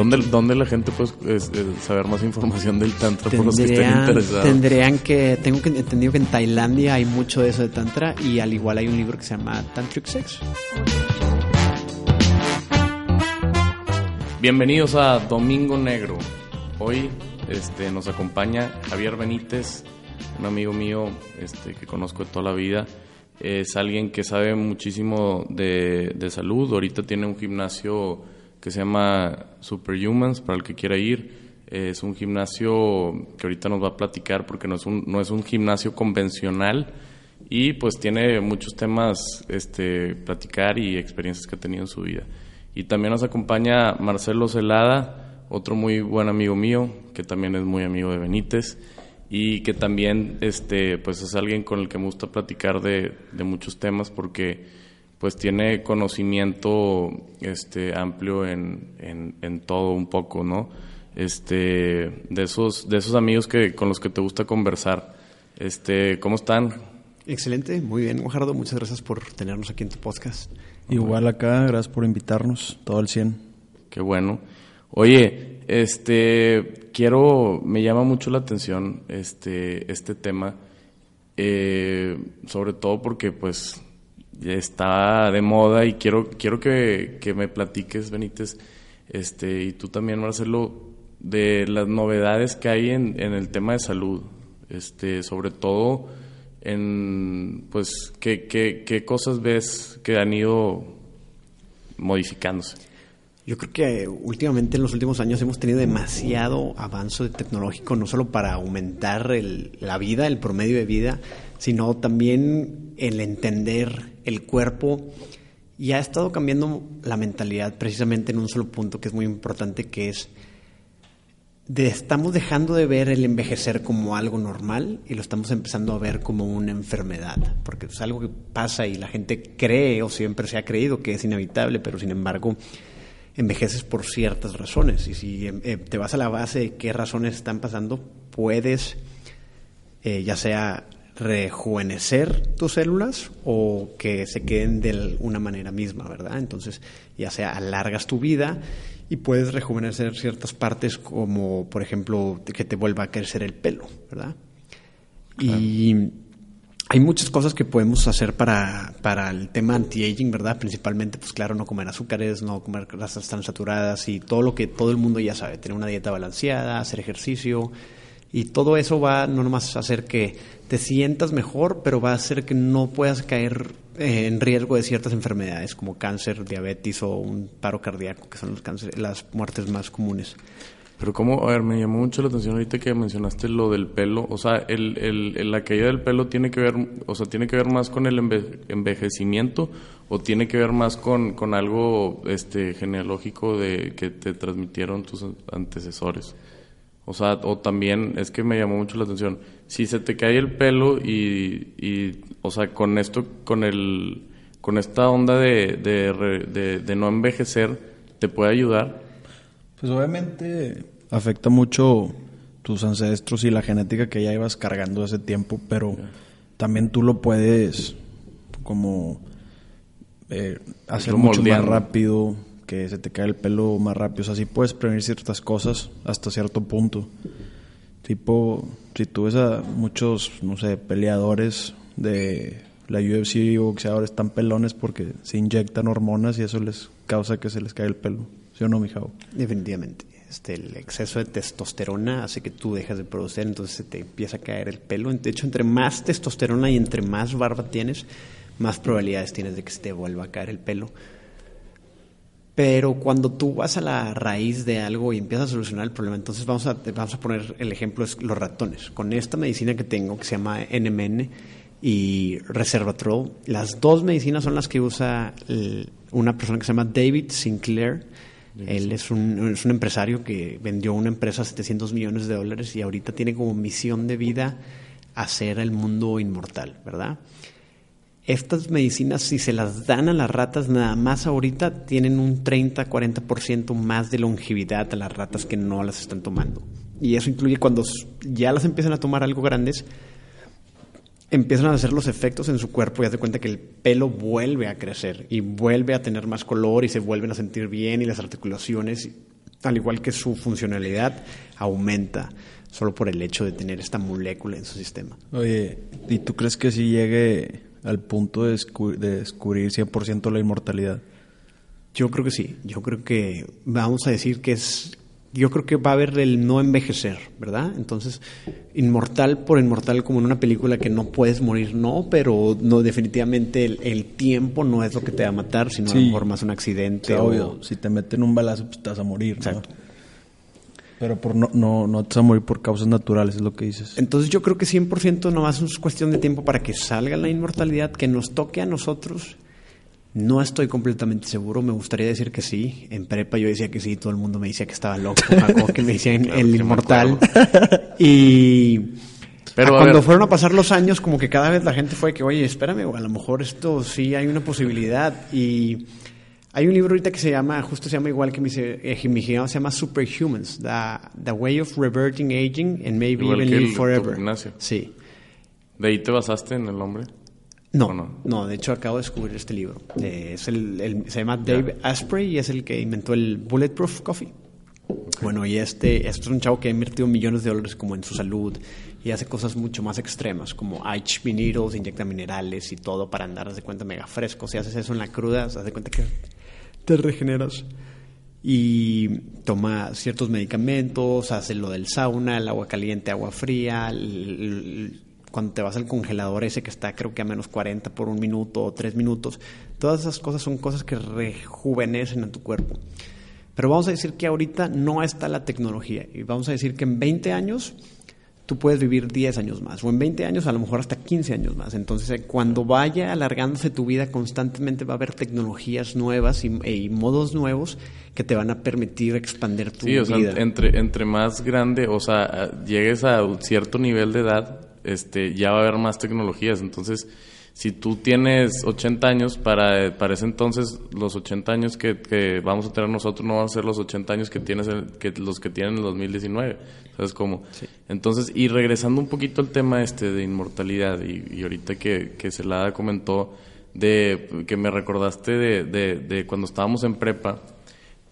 ¿Dónde, ¿Dónde la gente puede saber más información del Tantra por los que estén interesados? Tendrían que, tengo que, entendido que en Tailandia hay mucho de eso de Tantra y al igual hay un libro que se llama Tantric Sex. Bienvenidos a Domingo Negro. Hoy este, nos acompaña Javier Benítez, un amigo mío este, que conozco de toda la vida. Es alguien que sabe muchísimo de, de salud. Ahorita tiene un gimnasio que se llama Superhumans, para el que quiera ir. Es un gimnasio que ahorita nos va a platicar porque no es un, no es un gimnasio convencional y pues tiene muchos temas este, platicar y experiencias que ha tenido en su vida. Y también nos acompaña Marcelo Celada, otro muy buen amigo mío, que también es muy amigo de Benítez y que también este, pues es alguien con el que me gusta platicar de, de muchos temas porque pues tiene conocimiento este, amplio en, en, todo un poco, ¿no? Este, de esos, de esos amigos que, con los que te gusta conversar. Este, ¿Cómo están? Excelente, muy bien, Guajardo. Muchas gracias por tenernos aquí en tu podcast. Igual acá, gracias por invitarnos, todo el 100. Qué bueno. Oye, este, quiero, me llama mucho la atención este, este tema, eh, sobre todo porque, pues, está de moda y quiero, quiero que, me platiques, Benítez, este, y tú también, Marcelo, de las novedades que hay en, en el tema de salud, este, sobre todo en, pues, ¿qué, qué, qué cosas ves que han ido modificándose? Yo creo que últimamente en los últimos años hemos tenido demasiado avance tecnológico, no solo para aumentar el, la vida, el promedio de vida, sino también el entender el cuerpo. Y ha estado cambiando la mentalidad precisamente en un solo punto que es muy importante, que es de, estamos dejando de ver el envejecer como algo normal y lo estamos empezando a ver como una enfermedad, porque es algo que pasa y la gente cree o siempre se ha creído que es inevitable, pero sin embargo envejeces por ciertas razones. Y si eh, te vas a la base de qué razones están pasando, puedes eh, ya sea rejuvenecer tus células o que se queden de una manera misma, ¿verdad? Entonces, ya sea alargas tu vida y puedes rejuvenecer ciertas partes como, por ejemplo, que te vuelva a crecer el pelo, ¿verdad? Y hay muchas cosas que podemos hacer para, para el tema anti-aging, ¿verdad? Principalmente, pues claro, no comer azúcares, no comer grasas tan saturadas y todo lo que todo el mundo ya sabe, tener una dieta balanceada, hacer ejercicio, y todo eso va no nomás a hacer que te sientas mejor, pero va a hacer que no puedas caer eh, en riesgo de ciertas enfermedades como cáncer, diabetes o un paro cardíaco, que son los cáncer, las muertes más comunes. Pero como, a ver, me llamó mucho la atención ahorita que mencionaste lo del pelo, o sea, el, el, la caída del pelo tiene que ver, o sea, tiene que ver más con el envejecimiento o tiene que ver más con, con algo este genealógico de que te transmitieron tus antecesores. O sea, o también, es que me llamó mucho la atención, si se te cae el pelo y, y o sea, con esto, con el, con esta onda de, de, de, no envejecer, ¿te puede ayudar? Pues obviamente afecta mucho tus ancestros y la genética que ya ibas cargando hace tiempo, pero también tú lo puedes como eh, hacer mucho más rápido, que se te cae el pelo más rápido. O sea, sí puedes prevenir ciertas cosas hasta cierto punto. Tipo, si tú ves a muchos, no sé, peleadores de la UFC o boxeadores tan pelones porque se inyectan hormonas y eso les causa que se les caiga el pelo. ¿Sí o no, mijao? Definitivamente. Este, el exceso de testosterona hace que tú dejas de producir, entonces se te empieza a caer el pelo. De hecho, entre más testosterona y entre más barba tienes, más probabilidades tienes de que se te vuelva a caer el pelo. Pero cuando tú vas a la raíz de algo y empiezas a solucionar el problema, entonces vamos a, vamos a poner el ejemplo de los ratones. Con esta medicina que tengo, que se llama NMN y Reservatrol, las dos medicinas son las que usa una persona que se llama David Sinclair. Él es un, es un empresario que vendió una empresa a 700 millones de dólares y ahorita tiene como misión de vida hacer el mundo inmortal, ¿verdad? Estas medicinas, si se las dan a las ratas, nada más ahorita tienen un 30-40% más de longevidad a las ratas que no las están tomando. Y eso incluye cuando ya las empiezan a tomar algo grandes, empiezan a hacer los efectos en su cuerpo y hace cuenta que el pelo vuelve a crecer y vuelve a tener más color y se vuelven a sentir bien y las articulaciones al igual que su funcionalidad, aumenta solo por el hecho de tener esta molécula en su sistema. Oye, ¿y tú crees que si llegue al punto de, de descubrir 100% la inmortalidad? Yo creo que sí. Yo creo que vamos a decir que es. Yo creo que va a haber el no envejecer, ¿verdad? Entonces, inmortal por inmortal, como en una película que no puedes morir, no, pero no, definitivamente el, tiempo no es lo que te va a matar, sino a lo mejor más un accidente. o... obvio, si te meten un balazo, pues vas a morir. Exacto. Pero por no, no, no te vas a morir por causas naturales, es lo que dices. Entonces yo creo que 100% nomás es cuestión de tiempo para que salga la inmortalidad, que nos toque a nosotros no estoy completamente seguro, me gustaría decir que sí. En prepa yo decía que sí, todo el mundo me decía que estaba loco, que me decían el inmortal. y Pero cuando fueron a pasar los años, como que cada vez la gente fue que, oye, espérame, a lo mejor esto sí hay una posibilidad. Y hay un libro ahorita que se llama, justo se llama igual que mi, eh, mi se llama Superhumans, the, the Way of Reverting Aging and Maybe Even Live Forever. Sí. ¿De ahí te basaste en el nombre? No, no, de hecho acabo de descubrir este libro. Eh, es el, se llama Dave Asprey y es el que inventó el Bulletproof Coffee. Bueno, y este, este es un chavo que ha invertido millones de dólares como en su salud y hace cosas mucho más extremas, como HB needles, inyecta minerales y todo para andar, de cuenta, mega fresco. Si haces eso en la cruda, haz de cuenta que te regeneras. Y toma ciertos medicamentos, hace lo del sauna, el agua caliente, agua fría, el cuando te vas al congelador ese que está creo que a menos 40 por un minuto o tres minutos, todas esas cosas son cosas que rejuvenecen a tu cuerpo. Pero vamos a decir que ahorita no está la tecnología y vamos a decir que en 20 años tú puedes vivir 10 años más o en 20 años a lo mejor hasta 15 años más. Entonces eh, cuando vaya alargándose tu vida constantemente va a haber tecnologías nuevas y, y modos nuevos que te van a permitir expandir tu vida. Sí, o sea, entre, entre más grande, o sea, llegues a un cierto nivel de edad, este, ya va a haber más tecnologías. Entonces, si tú tienes 80 años, para, para ese entonces los 80 años que, vamos a tener nosotros no van a ser los 80 años que tienes que los que tienen en el 2019. ¿Sabes cómo? Entonces, y regresando un poquito al tema este de inmortalidad, y, ahorita que, que Celada comentó de que me recordaste de, de, de cuando estábamos en prepa,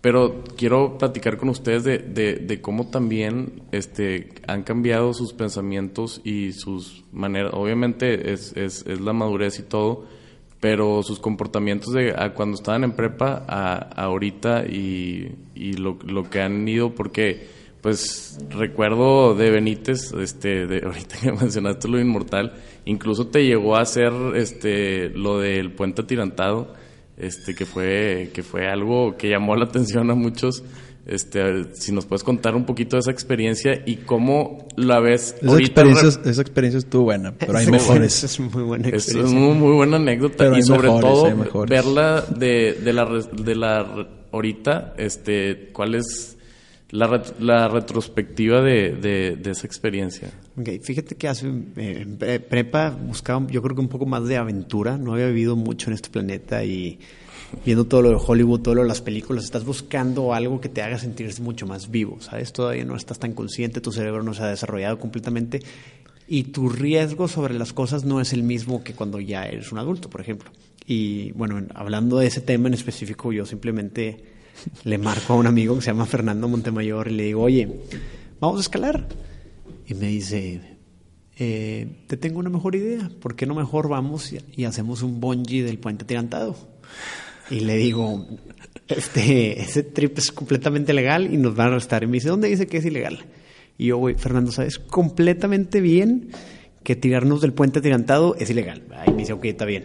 pero quiero platicar con ustedes de, de, cómo también este, han cambiado sus pensamientos y sus maneras. Obviamente es, es, es la madurez y todo, pero sus comportamientos de cuando estaban en prepa a, ahorita y, y lo, lo, que han ido, porque pues recuerdo de Benítez, este, de, ahorita que mencionaste lo inmortal, incluso te llegó a hacer este, lo del puente atirantado este que fue que fue algo que llamó la atención a muchos. Este si nos puedes contar un poquito de esa experiencia y cómo la ves esa experiencia esa experiencia estuvo buena pero hay mejores. es muy buena experiencia. es una muy buena anécdota y sobre todo verla de, de la de la ahorita este cuál es la, la retrospectiva de, de, esa experiencia. Okay, fíjate que hace eh, prepa buscaba yo creo que un poco más de aventura, no había vivido mucho en este planeta y viendo todo lo de Hollywood, todo lo de las películas, estás buscando algo que te haga sentirse mucho más vivo, ¿sabes? Todavía no estás tan consciente, tu cerebro no se ha desarrollado completamente y tu riesgo sobre las cosas no es el mismo que cuando ya eres un adulto, por ejemplo. Y bueno, hablando de ese tema en específico, yo simplemente le marco a un amigo que se llama Fernando Montemayor y le digo, oye, vamos a escalar. Y me dice, eh, te tengo una mejor idea, ¿por qué no mejor vamos y, hacemos un bungee del puente tirantado? Y le digo, este, ese trip es completamente legal y nos van a arrestar. Y me dice, ¿dónde dice que es ilegal? Y yo, güey, Fernando, ¿sabes completamente bien que tirarnos del puente tirantado es ilegal? Y me dice, ok, está bien.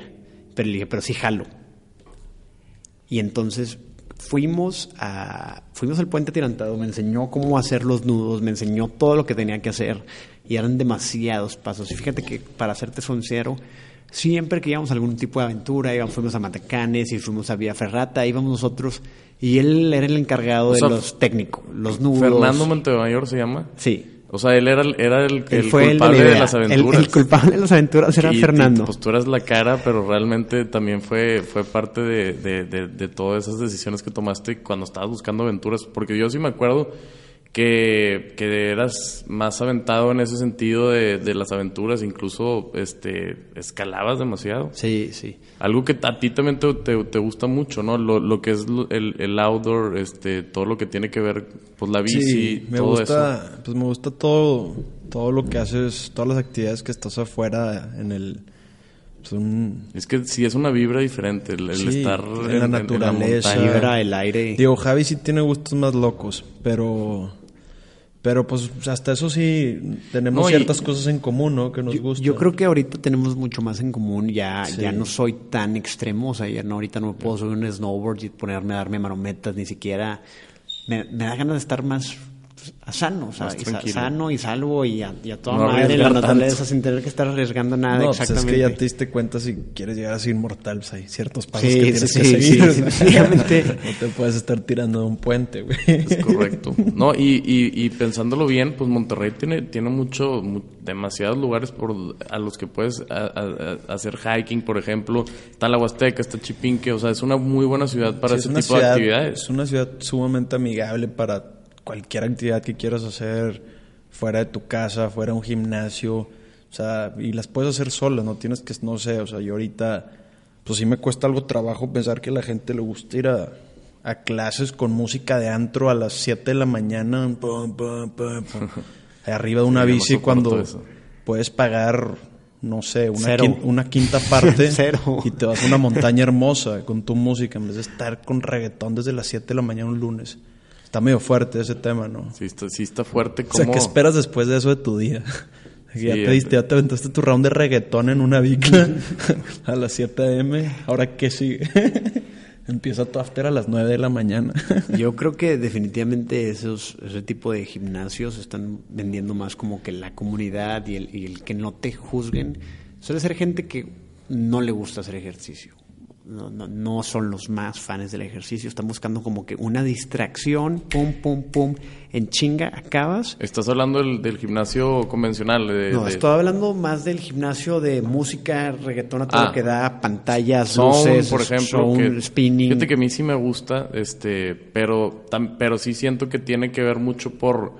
Pero le dije, pero sí jalo. Y entonces fuimos a fuimos al puente tirantado, me enseñó cómo hacer los nudos, me enseñó todo lo que tenía que hacer y eran demasiados pasos. Y fíjate que para serte sincero, siempre que íbamos a algún tipo de aventura, íbamos, fuimos a Matacanes y fuimos a Vía Ferrata, íbamos nosotros y él era el encargado de los técnicos, los nudos. Fernando Montemayor se llama. Sí. O sea, él era, era el, culpable de, las aventuras. El, culpable de las aventuras era Fernando. pues tú eras la cara, pero realmente también fue, fue parte de, de, todas esas decisiones que tomaste cuando estabas buscando aventuras. Porque yo sí me acuerdo que, que eras más aventado en ese sentido de, de, las aventuras, incluso este escalabas demasiado. Sí, sí. Algo que a ti también te, te, gusta mucho, ¿no? Lo, lo que es el, el, outdoor, este, todo lo que tiene que ver, pues la bici, sí, me todo gusta, eso. Pues me gusta todo, todo lo que haces, todas las actividades que estás afuera en el... Son... Es que sí es una vibra diferente, el, el Sí, estar en la naturaleza. en la. Vibra, el aire. Digo, Javi sí tiene gustos más locos, pero... Pero pues hasta eso sí tenemos No, y- ciertas cosas en común, ¿no? Que nos Yo, gustan. yo creo que ahorita tenemos mucho más en común. Ya, Sí. ya no soy tan extremo. O sea, ya no, ahorita no me puedo subir un snowboard y ponerme a darme marometas, ni siquiera. Me, me da ganas de estar más sano, o sea, y sano y salvo y a, y a toda No madre la naturaleza tanto. sin tener que estar arriesgando nada. No, pues es exactamente. que ya te diste cuenta si quieres llegar a ser inmortal, pues hay ciertos pasos Sí, que tienes sí, que sí, seguir. sí, definitivamente. no te puedes estar tirando de un puente, güey. Es correcto. No, y, y, y pensándolo bien, pues Monterrey tiene, tiene mucho, mu- demasiados lugares por, a los que puedes a- a- a- hacer hiking, por ejemplo. Está la Huasteca, está Chipinque, o sea, es una muy buena ciudad para Sí, ese tipo de actividades. Es una ciudad sumamente amigable para cualquier actividad que quieras hacer fuera de tu casa, fuera de un gimnasio, o sea, y las puedes hacer solas, no tienes que, no sé, o sea, yo ahorita, pues sí me cuesta algo trabajo pensar que a la gente le gusta ir a, a clases con música de antro a las 7 de la mañana, pum, pum, pum, arriba de una Sí, bici cuando puedes pagar, no sé, una, Cero. quin- una quinta parte Cero. y te vas a una montaña hermosa con tu música en vez de estar con reggaetón desde las 7 de la mañana un lunes. Está medio fuerte ese tema, ¿no? Sí está, sí está fuerte O sea, como... ¿qué esperas después de eso de tu día? Sí, ya te este- diste, ya te aventaste tu round de reggaetón en una bicla a las 7 am. ¿Ahora qué sigue? Empieza tu after a las 9 de la mañana. Yo creo que definitivamente esos, ese tipo de gimnasios están vendiendo más como que la comunidad y el, y el que no te juzguen. Suele ser gente que no le gusta hacer ejercicio. No, no, no son los más fans del ejercicio. Están buscando como que una distracción, pum, pum, pum, en chinga, acabas. Estás hablando del, del gimnasio convencional. De, No, de- estoy hablando más del gimnasio de música, reggaetón a todo Ah. lo que da, pantallas, Sound, luces, por ejemplo, sound, que, spinning. Fíjate que a mí sí me gusta, este, pero, tam- pero sí siento que tiene que ver mucho por,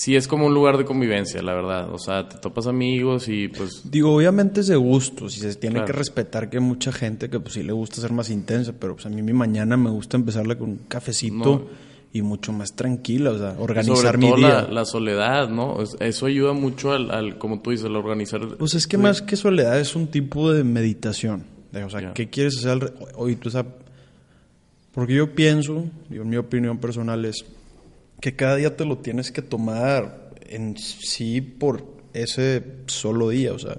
sí es como un lugar de convivencia, la verdad. O sea, te topas amigos y pues, Digo, obviamente es de gustos y se tiene Claro. que respetar que hay mucha gente que pues sí le gusta ser más intensa, pero pues a mí mi mañana me gusta empezarla con un cafecito No. y mucho más tranquila, o sea, sobre organizar mi todo día. la, la soledad, ¿no? Es- Eso ayuda mucho al, al, como tú dices, al organizar. Pues es que más que soledad es un tipo de meditación. De, o sea. ¿qué quieres hacer? tú sabes, porque yo pienso, digo, en mi opinión personal es que cada día te lo tienes que tomar en sí por ese solo día. O sea,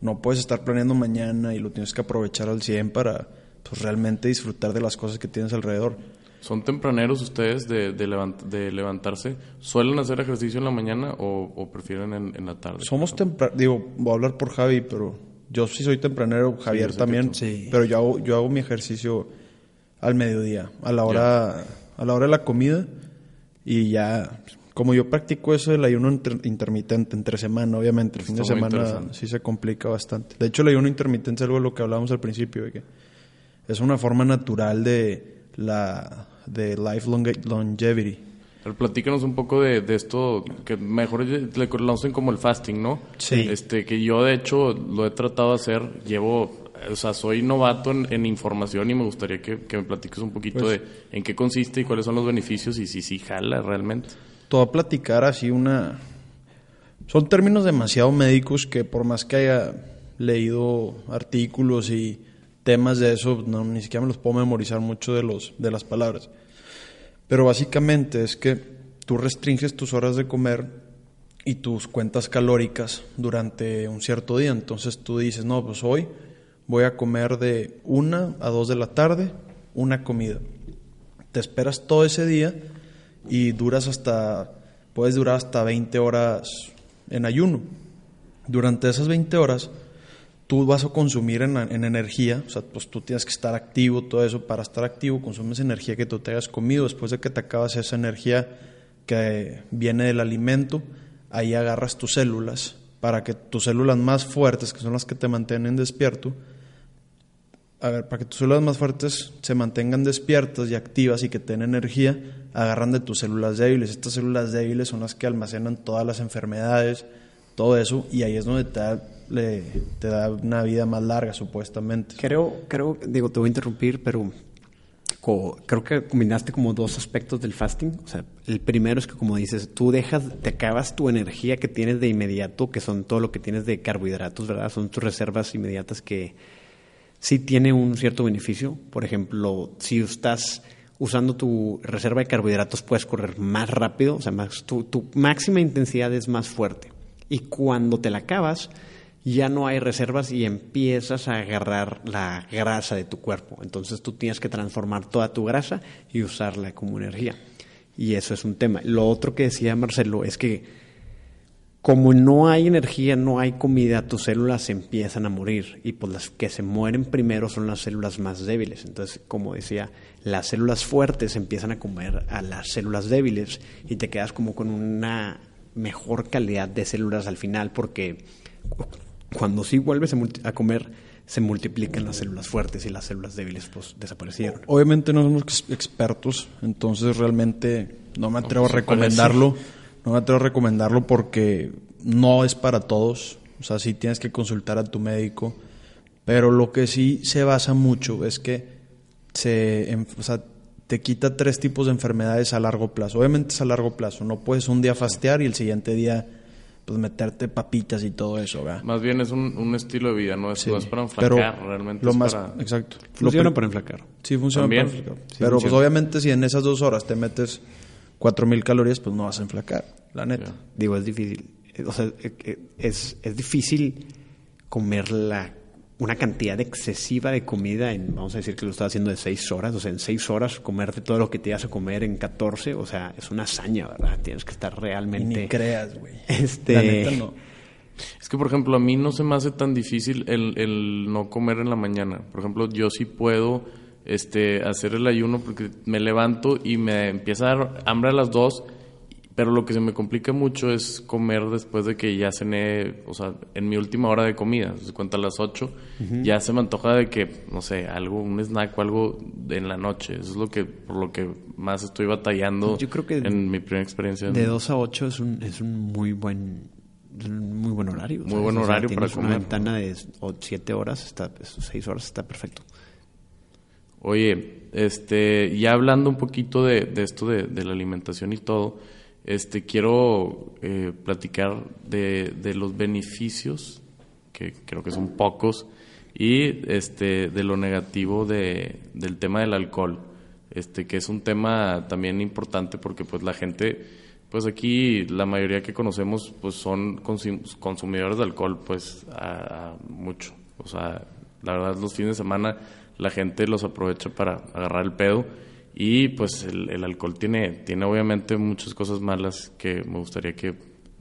no puedes estar planeando mañana y lo tienes que aprovechar al 100 para pues, realmente disfrutar de las cosas que tienes alrededor. ¿Son tempraneros ustedes de, de, levant- de levantarse? ¿Suelen hacer ejercicio en la mañana o, o prefieren en, en la tarde? Somos tempraneros, digo, voy a hablar por Javi, pero yo sí soy tempranero, Javier también, Sí. pero yo hago, yo hago mi ejercicio al mediodía, a la hora, a la hora de la comida y ya, como yo practico eso del ayuno inter- intermitente entre semana, obviamente, el fin de Está semana sí se complica bastante. De hecho, el ayuno intermitente es algo de lo que hablábamos al principio, de que es una forma natural de la de life longe- longevity. Pero platícanos un poco de, de esto, que mejor le conocen como el fasting, ¿no? Sí. Este, que yo de hecho lo he tratado de hacer, llevo, o sea, soy novato en, en información y me gustaría que, que me platiques un poquito Pues- de en qué consiste y cuáles son los beneficios y si sí jala realmente. Te voy a platicar así una... Son términos demasiado médicos que por más que haya leído artículos y temas de eso, no, ni siquiera me los puedo memorizar mucho de, los, de las palabras. Pero básicamente es que tú restringes tus horas de comer y tus cuentas calóricas durante un cierto día. Entonces tú dices, no, pues hoy voy a comer de una a dos de la tarde una comida. Te esperas todo ese día y duras hasta, puedes durar hasta 20 horas en ayuno. Durante esas 20 horas, tú vas a consumir en, en energía, o sea, pues tú tienes que estar activo, todo eso, para estar activo consumes energía que tú te hayas comido, después de que te acabas esa energía que viene del alimento, ahí agarras tus células, para que tus células más fuertes, que son las que te mantienen despierto, a ver, para que tus células más fuertes se mantengan despiertas y activas y que tengan energía, agarran de tus células débiles. Estas células débiles son las que almacenan todas las enfermedades, todo eso, y ahí es donde te da, te da una vida más larga, supuestamente. Creo, creo, digo, te voy a interrumpir, pero creo que combinaste como dos aspectos del fasting. O sea, el primero es que, como dices, tú dejas, te acabas tu energía que tienes de inmediato, que son todo lo que tienes de carbohidratos, ¿verdad? Son tus reservas inmediatas que sí tiene un cierto beneficio. Por ejemplo, si estás usando tu reserva de carbohidratos, puedes correr más rápido, o sea, más, tu, tu máxima intensidad es más fuerte. Y cuando te la acabas, ya no hay reservas y empiezas a agarrar la grasa de tu cuerpo. Entonces tú tienes que transformar toda tu grasa y usarla como energía. Y eso es un tema. Lo otro que decía Marcelo es que como no hay energía, no hay comida, tus células empiezan a morir y pues las que se mueren primero son las células más débiles. Entonces, como decía, las células fuertes empiezan a comer a las células débiles y te quedas como con una mejor calidad de células al final porque cuando sí vuelves a comer, se multiplican las células fuertes y las células débiles pues desaparecieron. Obviamente no somos expertos, entonces realmente no me atrevo a recomendarlo. No me atrevo a recomendarlo porque no es para todos. O sea, sí tienes que consultar a tu médico. Pero lo que sí se basa mucho es que se, o sea, te quita tres tipos de enfermedades a largo plazo. Obviamente es a largo plazo. No puedes un día fastear y el siguiente día pues meterte papitas y todo eso, ¿verdad? Más bien es un, estilo de vida, no es, para enflacar, realmente lo más, Exacto. Funciona para enflacar. Sí, funciona para enflacar. Pero pues obviamente si en esas dos horas te metes cuatro mil calorías, pues no vas a enflacar, la neta. Digo, es difícil. O sea, eh, eh, es, es difícil comer la una cantidad excesiva de comida en, vamos a decir que lo estás haciendo de seis horas, o sea, en seis horas comerte todo lo que te hace comer en 14, o sea, es una hazaña, ¿verdad? Tienes que estar realmente... ni creas, güey. Este... La neta no. Es que, por ejemplo, a mí no se me hace tan difícil el, el no comer en la mañana. Por ejemplo, yo sí puedo este, hacer el ayuno porque me levanto y me empieza a dar hambre a las dos pero lo que se me complica mucho es comer después de que ya cené, o sea, en mi última hora de comida, se cuenta a las 8, ya se me antoja de que, no sé, algo, un snack o algo en la noche. Eso es lo que, por lo que más estoy batallando Yo creo que en mi primera experiencia. De 2 a 8 es un, es un muy buen muy buen horario. Muy buen horario para comer. Una ventana de 7 horas, está, 6 horas está perfecto. Oye, este, ya hablando un poquito de, de esto de, de la alimentación y todo, este, quiero eh, platicar de, de, los beneficios, que creo que son pocos, y este, de lo negativo de, del tema del alcohol, este, que es un tema también importante porque pues la gente, pues aquí la mayoría que conocemos pues son consumidores de alcohol pues a mucho. O sea, la verdad los fines de semana la gente los aprovecha para agarrar el pedo y pues el, alcohol tiene, tiene obviamente muchas cosas malas que me gustaría que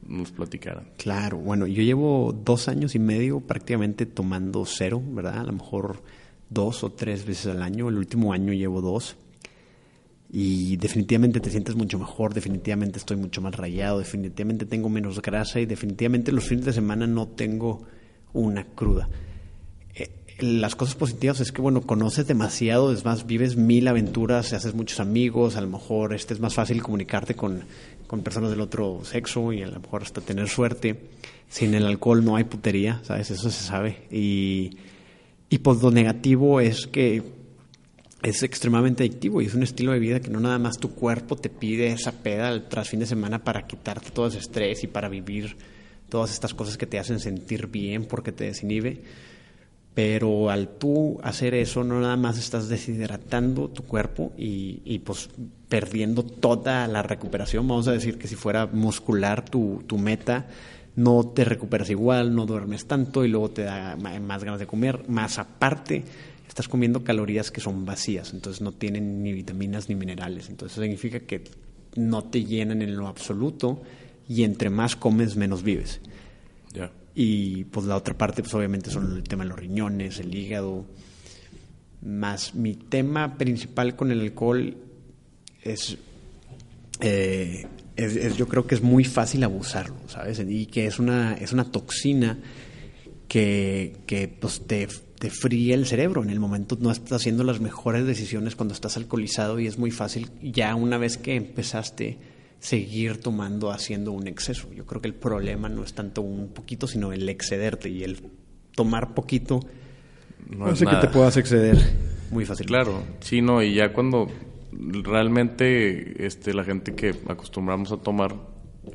nos platicaran. Claro, bueno, yo llevo dos años y medio prácticamente tomando cero, ¿verdad? A lo mejor dos o tres veces al año. El último año llevo dos. Y definitivamente te sientes mucho mejor, definitivamente estoy mucho más rayado, definitivamente tengo menos grasa y definitivamente los fines de semana no tengo una cruda las cosas positivas es que, bueno, conoces demasiado, es más, vives mil aventuras, haces muchos amigos, a lo mejor este es más fácil comunicarte con, con personas del otro sexo y a lo mejor hasta tener suerte. Sin el alcohol no hay putería, ¿sabes? Eso se sabe. Y, y pues lo negativo es que es extremadamente adictivo y es un estilo de vida que no nada más tu cuerpo te pide esa peda tras fin de semana para quitarte todo ese estrés y para vivir todas estas cosas que te hacen sentir bien porque te desinhibe pero al tú hacer eso, no nada más estás deshidratando tu cuerpo y, y, pues perdiendo toda la recuperación. Vamos a decir que si fuera muscular tu, tu meta, no te recuperas igual, no duermes tanto y luego te da más ganas de comer. Más aparte, estás comiendo calorías que son vacías, entonces no tienen ni vitaminas ni minerales. Entonces eso significa que no te llenan en lo absoluto y entre más comes, menos vives. Ya. Y pues la otra parte, pues obviamente son el tema de los riñones, el hígado. Más mi tema principal con el alcohol es, eh, es, yo creo que es muy fácil abusarlo, ¿sabes? Y que es una, es una toxina que, que pues te, te fríe el cerebro. En el momento no estás haciendo las mejores decisiones cuando estás alcoholizado y es muy fácil ya una vez que empezaste seguir tomando haciendo un exceso. Yo creo que el problema no es tanto un poquito, sino el excederte y el tomar poquito no hace que te puedas exceder muy fácil. Claro, sí, no, y ya cuando realmente este, la gente que acostumbramos a tomar,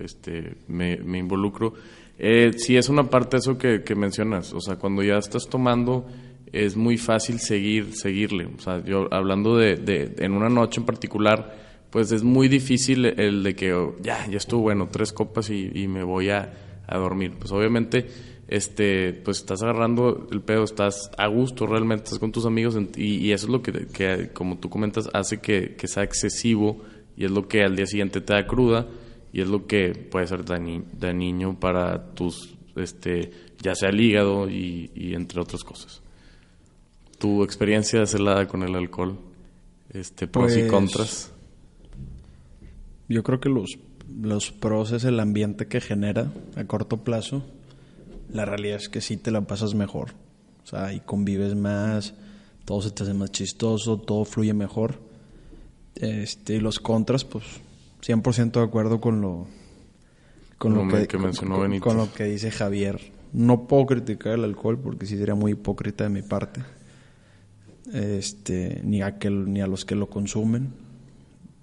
este, me, me involucro, eh, sí es una parte de eso que, que mencionas, o sea, cuando ya estás tomando es muy fácil seguir, seguirle, o sea, yo hablando de, de en una noche en particular, pues es muy difícil el de que oh, ya, ya estuvo bueno, tres copas y, y me voy a, a, dormir. Pues obviamente, este, pues estás agarrando el pedo, estás a gusto realmente, estás con tus amigos y, y eso es lo que, que, como tú comentas, hace que, que, sea excesivo y es lo que al día siguiente te da cruda y es lo que puede ser dañino para tus, este, ya sea el hígado y, y entre otras cosas. Tu experiencia celada con el alcohol, este, pros pues... y contras. Yo creo que los, los pros es el ambiente que genera a corto plazo. La realidad es que sí te la pasas mejor. O sea, y convives más, todo se te hace más chistoso, todo fluye mejor. Este, y los contras, pues 100% de acuerdo con lo con lo, que, que mencionó con, Benito. con lo que dice Javier. No puedo criticar el alcohol porque sí sería muy hipócrita de mi parte. Este, ni a que ni a los que lo consumen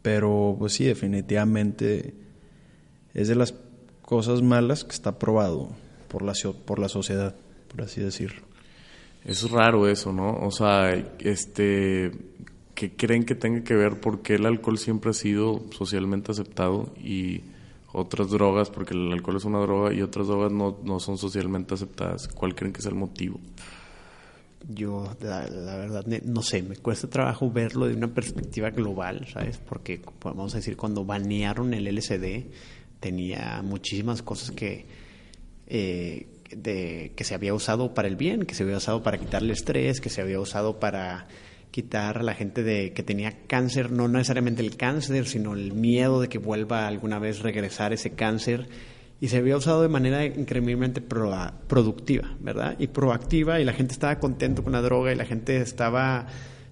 pero pues sí, definitivamente es de las cosas malas que está probado por la, por la sociedad, por así decirlo. Es raro eso, ¿no? O sea, este, que creen que tenga que ver porque el alcohol siempre ha sido socialmente aceptado y otras drogas, porque el alcohol es una droga y otras drogas no, no son socialmente aceptadas. ¿Cuál creen que es el motivo? Yo la, verdad no sé, me cuesta trabajo verlo de una perspectiva global, ¿sabes? Porque vamos a decir, cuando banearon el LCD tenía muchísimas cosas que, eh, de, que se había usado para el bien, que se había usado para quitarle estrés, que se había usado para quitar a la gente de que tenía cáncer, no necesariamente el cáncer, sino el miedo de que vuelva alguna vez regresar ese cáncer y se había usado de manera increíblemente productiva, ¿verdad? Y proactiva y la gente estaba contento con la droga y la gente estaba...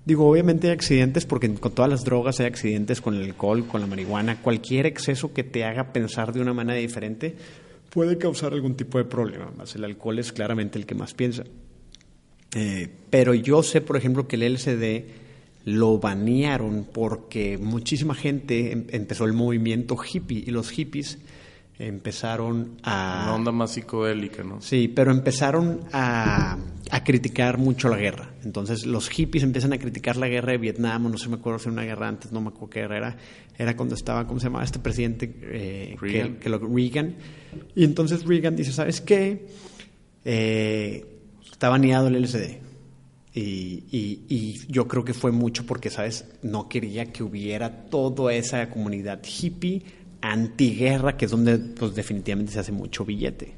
Digo, obviamente hay accidentes porque con todas las drogas hay accidentes con el alcohol, con la marihuana, cualquier exceso que te haga pensar de una manera diferente puede causar algún tipo de problema, más el alcohol es claramente el que más piensa. Eh, pero yo sé, por ejemplo, que el LCD lo banearon porque muchísima gente em empezó el movimiento hippie y los hippies empezaron a... Una onda más psicodélica, ¿no? Sí, pero empezaron a, a, criticar mucho la guerra. Entonces los hippies empiezan a criticar la guerra de Vietnam, o no sé, me acuerdo si era una guerra antes, no me acuerdo qué guerra era. Era cuando estaba, ¿cómo se llamaba este presidente? Eh, Reagan. Que, que lo, Reagan. Y entonces Reagan dice, ¿sabes qué? Eh, está baneado el LSD. Y, y, y, yo creo que fue mucho porque, ¿sabes? No quería que hubiera toda esa comunidad hippie antiguerra, que es donde pues definitivamente se hace mucho billete.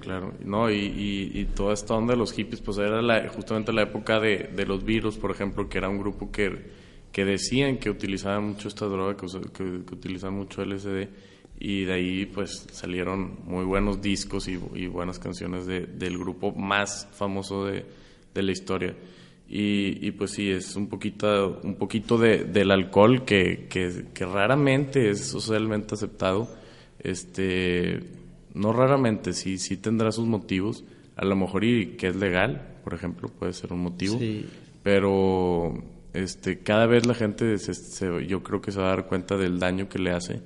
Claro, no, y, toda esta onda de los hippies, pues era la, justamente la época de, los virus, por ejemplo, que era un grupo que, que decían que utilizaban mucho esta droga, que, utilizaban mucho LSD, y de ahí pues salieron muy buenos discos y, buenas canciones de, del grupo más famoso de la historia. Y, y, pues sí, es un poquito, un poquito de, del alcohol que, que, que, raramente es socialmente aceptado. Este, no raramente, sí, sí tendrá sus motivos. A lo mejor y que es legal, por ejemplo, puede ser un motivo. Sí. Pero este, cada vez la gente, se, se, yo creo que se va a dar cuenta del daño que le hace.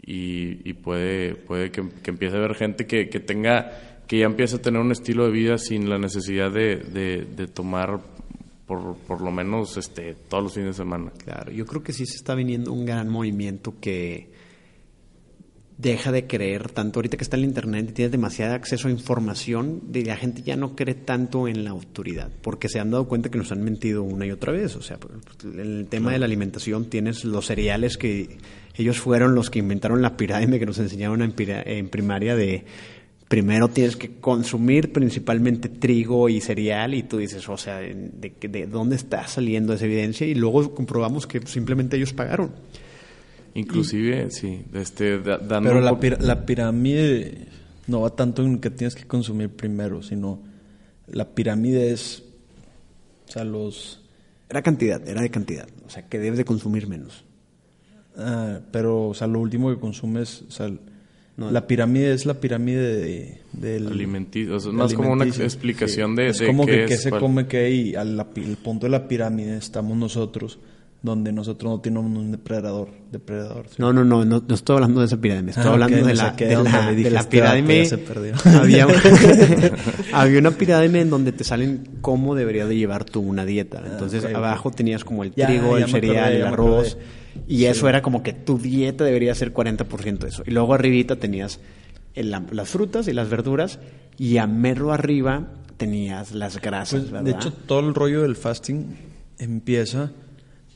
Y, y puede, puede que, que, empiece a haber gente que, que tenga que ya empieza a tener un estilo de vida sin la necesidad de, de, de tomar por, por lo menos este, todos los fines de semana. Claro, yo creo que sí se está viniendo un gran movimiento que deja de creer tanto ahorita que está el internet y tienes demasiado acceso a información, de la gente ya no cree tanto en la autoridad, porque se han dado cuenta que nos han mentido una y otra vez. O sea, en el tema claro. de la alimentación tienes los cereales que ellos fueron los que inventaron la pirámide que nos enseñaron en, en primaria de primero tienes que consumir principalmente trigo y cereal y tú dices, o sea, ¿de, de, de dónde está saliendo esa evidencia? Y luego comprobamos que simplemente ellos pagaron. Inclusive, y, sí, este, dando Pero la, pir la, pirámide no va tanto en que tienes que consumir primero, sino la pirámide es, o sea, los... Era cantidad, era de cantidad. O sea, que debes de consumir menos. Ah, pero, o sea, lo último que consumes, o sea, la pirámide es la pirámide de, del... Alimenticio, o sea, más como una explicación de... Es como que qué se come qué y al el punto de la pirámide estamos nosotros donde nosotros no tenemos un depredador. depredador no, no, no, no, estoy hablando de esa pirámide, estoy ah, hablando de, la, de, la, de la este pirámide. Se perdió. Había, había, una pirámide en donde te salen cómo debería de llevar tú una dieta. Ah, Entonces abajo tenías como el trigo, el cereal, el arroz, y eso era como que tu dieta debería ser 40% de eso. Y luego arribita tenías las frutas y las verduras, y a mero arriba tenías las grasas, pues, De hecho, todo el rollo del fasting empieza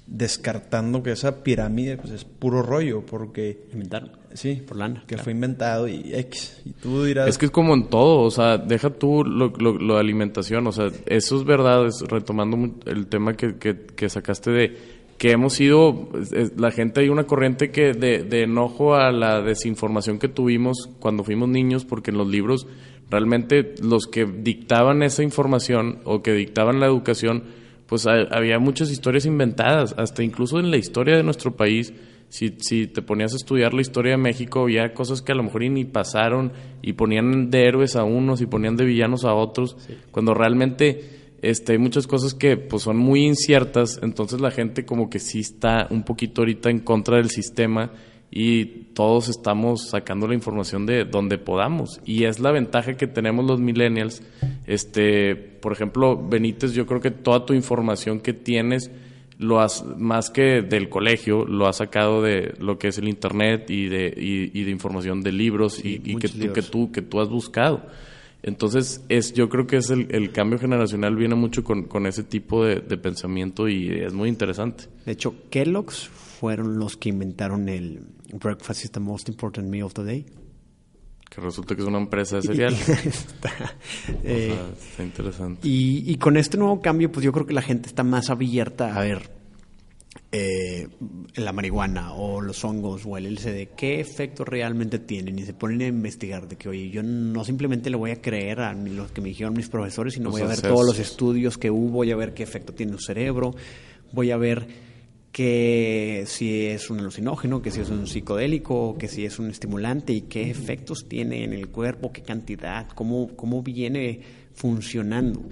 descartando que esa pirámide pues es puro rollo porque inventaron. Sí. Por lana que fue inventado y X. Y tú dirás es que es como en todo o sea deja tú lo, lo, de alimentación o sea eso es verdad es retomando el tema que, que, sacaste de que hemos sido la gente hay una corriente que de, de enojo a la desinformación que tuvimos cuando fuimos niños porque en los libros realmente los que dictaban esa información o que dictaban la educación pues había muchas historias inventadas, hasta incluso en la historia de nuestro país. Si, si te ponías a estudiar la historia de México, había cosas que a lo mejor ni pasaron y ponían de héroes a unos y ponían de villanos a otros, cuando realmente este, hay muchas cosas que pues, son muy inciertas, entonces la gente como que sí está un poquito ahorita en contra del sistema y todos estamos sacando la información de donde podamos. Y es la ventaja que tenemos los millennials este por ejemplo Benítez yo creo que toda tu información que tienes lo has más que del colegio lo has sacado de lo que es el internet y de y, de información de libros y, que tú que tú que tú has buscado entonces es yo creo que es el, el cambio generacional viene mucho con, con ese tipo de, de pensamiento y es muy interesante de hecho Kellogg's fueron los que inventaron el breakfast is the most important meal of the day. Que resulta que es una empresa de cereal. está, eh, está interesante. Y, y, con este nuevo cambio, pues yo creo que la gente está más abierta a ver eh, la marihuana o los hongos o el LCD, qué efecto realmente tienen y se ponen a investigar de que, oye, yo no simplemente le voy a creer a lo que me dijeron mis profesores, sino voy a ver todos los estudios que hubo, voy a ver qué efecto tiene el cerebro, voy a ver que si es un alucinógeno, que si es un psicodélico, que si es un estimulante y qué efectos tiene en el cuerpo, qué cantidad, cómo, cómo viene funcionando.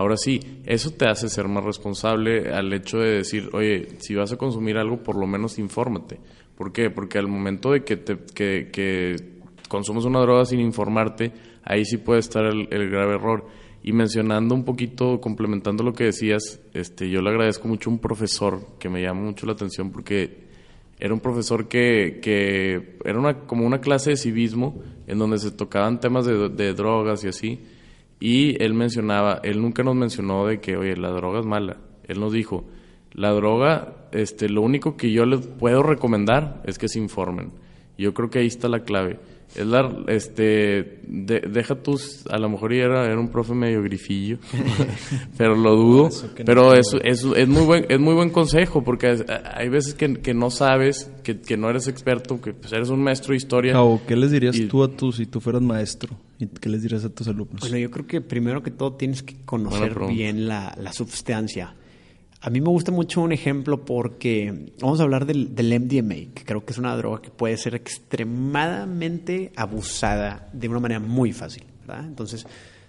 Ahora sí, eso te hace ser más responsable al hecho de decir, oye, si vas a consumir algo, por lo menos infórmate. ¿Por qué? Porque al momento de que, te, que, que consumes una droga sin informarte, ahí sí puede estar el grave error y mencionando un poquito, complementando lo que decías, este, yo le agradezco mucho a un profesor que me llama mucho la atención porque era un profesor que, que era una, como una clase de civismo en donde se tocaban temas de, de drogas y así. Y él mencionaba, él nunca nos mencionó de que, oye, la droga es mala. Él nos dijo, la droga, este, lo único que yo les puedo recomendar es que se informen. Yo creo que ahí está la clave es la, este, deja tus, a lo mejor era, era un profe medio grifillo, pero lo dudo, pero es, es, es, muy buen, es muy buen consejo, porque hay veces que, que no sabes, que, que, no eres experto, que pues, eres un maestro de historia. o ¿qué les dirías tú a tú si tú fueras maestro? ¿Y qué les dirías a tus alumnos? Bueno, yo creo que primero que todo tienes que conocer bien la, la sustancia. A mí me gusta mucho un ejemplo porque vamos a hablar del, del, MDMA, que creo que es una droga que puede ser extremadamente abusada de una manera muy fácil, ¿verdad? Entonces,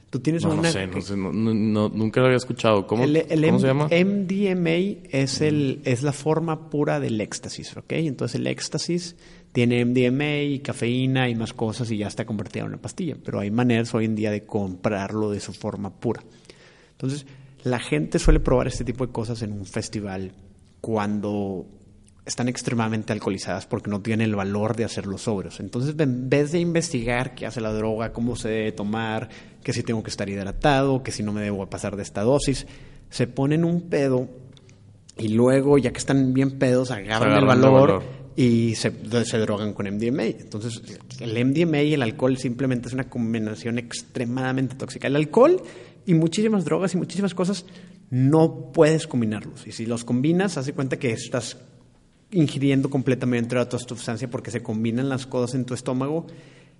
tú tienes no, una... No sé, no sé nunca lo había escuchado. ¿Cómo, el, ¿cómo se llama? MDMA es, el, es la forma pura del éxtasis, ¿ok? Entonces el éxtasis tiene MDMA y cafeína y más cosas y ya está convertido en una pastilla, pero hay maneras hoy en día de comprarlo de su forma pura. Entonces, la gente suele probar este tipo de cosas en un festival cuando están extremadamente alcoholizadas porque no tienen el valor de hacerlo sobrios. Entonces, en vez de investigar qué hace la droga, cómo se debe tomar, que si tengo que estar hidratado, que si no me debo pasar de esta dosis, se ponen un pedo y luego, ya que están bien pedos, agarran, el valor, y se, se, drogan con MDMA. Entonces, el MDMA y el alcohol simplemente es una combinación extremadamente tóxica. El alcohol y muchísimas drogas y muchísimas cosas no puedes combinarlos. Y si los combinas, hace cuenta que estás ingiriendo completamente tu sustancia porque se combinan las cosas en tu estómago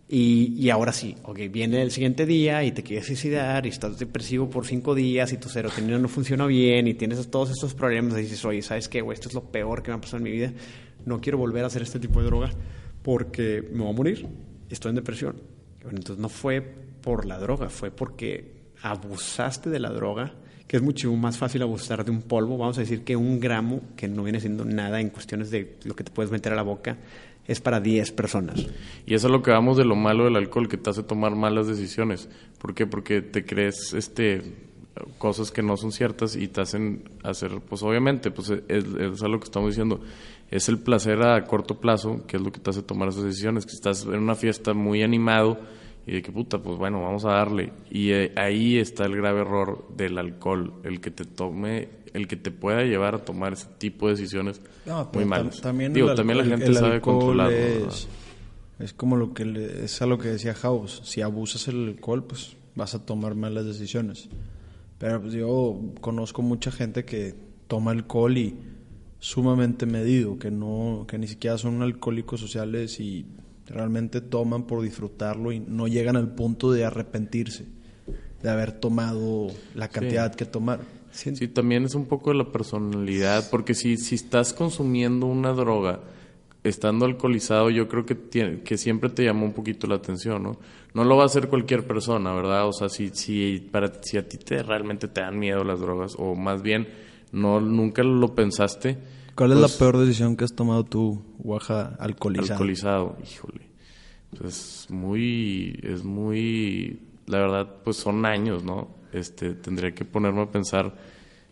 Y, y, ahora sí, ok, viene el siguiente día y te quieres suicidar y estás depresivo por cinco días y tu serotonina no funciona bien y tienes todos estos problemas y dices, oye, ¿sabes qué? Esto es lo peor que me ha pasado en mi vida. No quiero volver a hacer este tipo de droga porque me voy a morir. Estoy en depresión. Bueno, entonces no fue por la droga, fue porque abusaste de la droga, que es mucho más fácil abusar de un polvo, vamos a decir que un gramo, que no viene siendo nada en cuestiones de lo que te puedes meter a la boca, es para 10 personas. Y eso es lo que vamos de lo malo del alcohol, que te hace tomar malas decisiones. ¿Por qué? Porque te crees este cosas que no son ciertas y te hacen hacer, pues obviamente, pues es, es algo que estamos diciendo, es el placer a corto plazo, que es lo que te hace tomar esas decisiones, que estás en una fiesta muy animado y de que puta, pues bueno, vamos a darle. Y eh, ahí está el grave error del alcohol, el que te tome, el que te pueda llevar a tomar ese tipo de decisiones muy malas. También Digo, también la gente sabe controlarlo. Es, es, como lo que le, es a lo que decía House, si abusas el alcohol, pues vas a tomar malas decisiones. Pero pues yo conozco mucha gente que toma alcohol y sumamente medido, que no que ni siquiera son alcohólicos sociales y realmente toman por disfrutarlo y no llegan al punto de arrepentirse de haber tomado la cantidad sí. que tomar. Sí, sí, también es un poco de la personalidad, porque si, si estás consumiendo una droga, estando alcoholizado, yo creo que, tiene, que siempre te llamó un poquito la atención, ¿no? No lo va a hacer cualquier persona, ¿verdad? O sea, si, si, para, si a ti te, realmente te dan miedo las drogas, o más bien no nunca lo pensaste. ¿Cuál pues, es la peor decisión que has tomado tú, Guaja, alcoholizado? Alcoholizado, híjole. Pues muy, es muy, la verdad, pues son años, ¿no? Este, tendría que ponerme a pensar.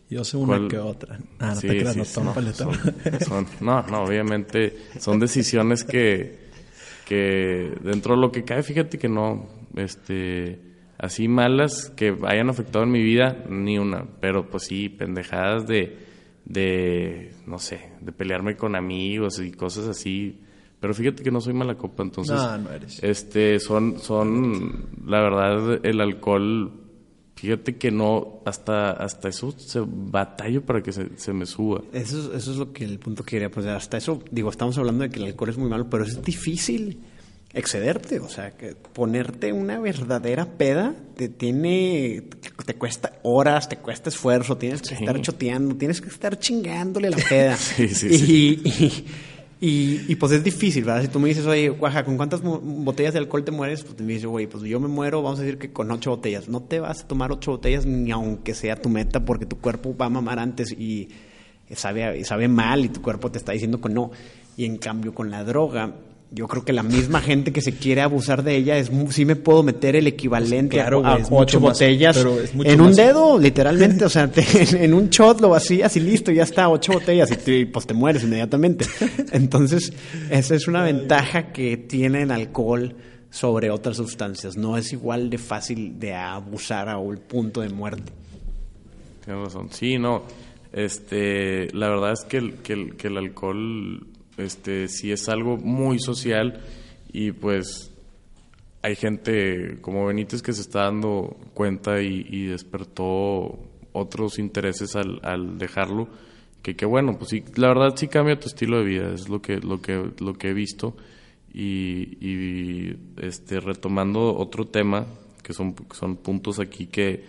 Yo sé una que otra. Ah, no sí, te creas, sí, no, no, son, son, no, no, obviamente son decisiones que, que dentro de lo que cae, fíjate que no, este, así malas que hayan afectado en mi vida, ni una. Pero pues sí, pendejadas de, de, no sé, de pelearme con amigos y cosas así. Pero fíjate que no soy mala copa, entonces. No, no eres. Este, son, son, la verdad, el alcohol, fíjate que no, hasta, hasta eso se batallo para que se, se me suba. Eso, eso es lo que el punto que quería, pues hasta eso, digo, estamos hablando de que el alcohol es muy malo, pero es difícil excederte, o sea, que ponerte una verdadera peda te tiene, te cuesta horas, te cuesta esfuerzo, tienes que sí. estar choteando, tienes que estar chingándole la peda. sí, sí, y, sí. Y, y, y, pues es difícil, ¿verdad? Si tú me dices, oye, Guaja, ¿con cuántas botellas de alcohol te mueres? Pues me dices, güey, pues yo me muero, vamos a decir que con ocho botellas. No te vas a tomar ocho botellas ni aunque sea tu meta porque tu cuerpo va a mamar antes y sabe, sabe mal y tu cuerpo te está diciendo que no. Y en cambio con la droga, yo creo que la misma gente que se quiere abusar de ella es sí me puedo meter el equivalente pues claro, a, wey, a ocho botellas más, en un dedo, literalmente, o sea, te, en un shot lo vacías y listo, ya está, ocho botellas y, te, y, pues te mueres inmediatamente. Entonces, esa es una ventaja que tiene el alcohol sobre otras sustancias, no es igual de fácil de abusar a un punto de muerte. Tienes razón, sí, no, este, la verdad es que el, que el, que el alcohol este sí es algo muy social y pues hay gente como Benítez que se está dando cuenta y, despertó otros intereses al, al, dejarlo que qué bueno pues sí la verdad sí cambia tu estilo de vida es lo que lo que lo que he visto. Y, y este retomando otro tema que son son puntos aquí que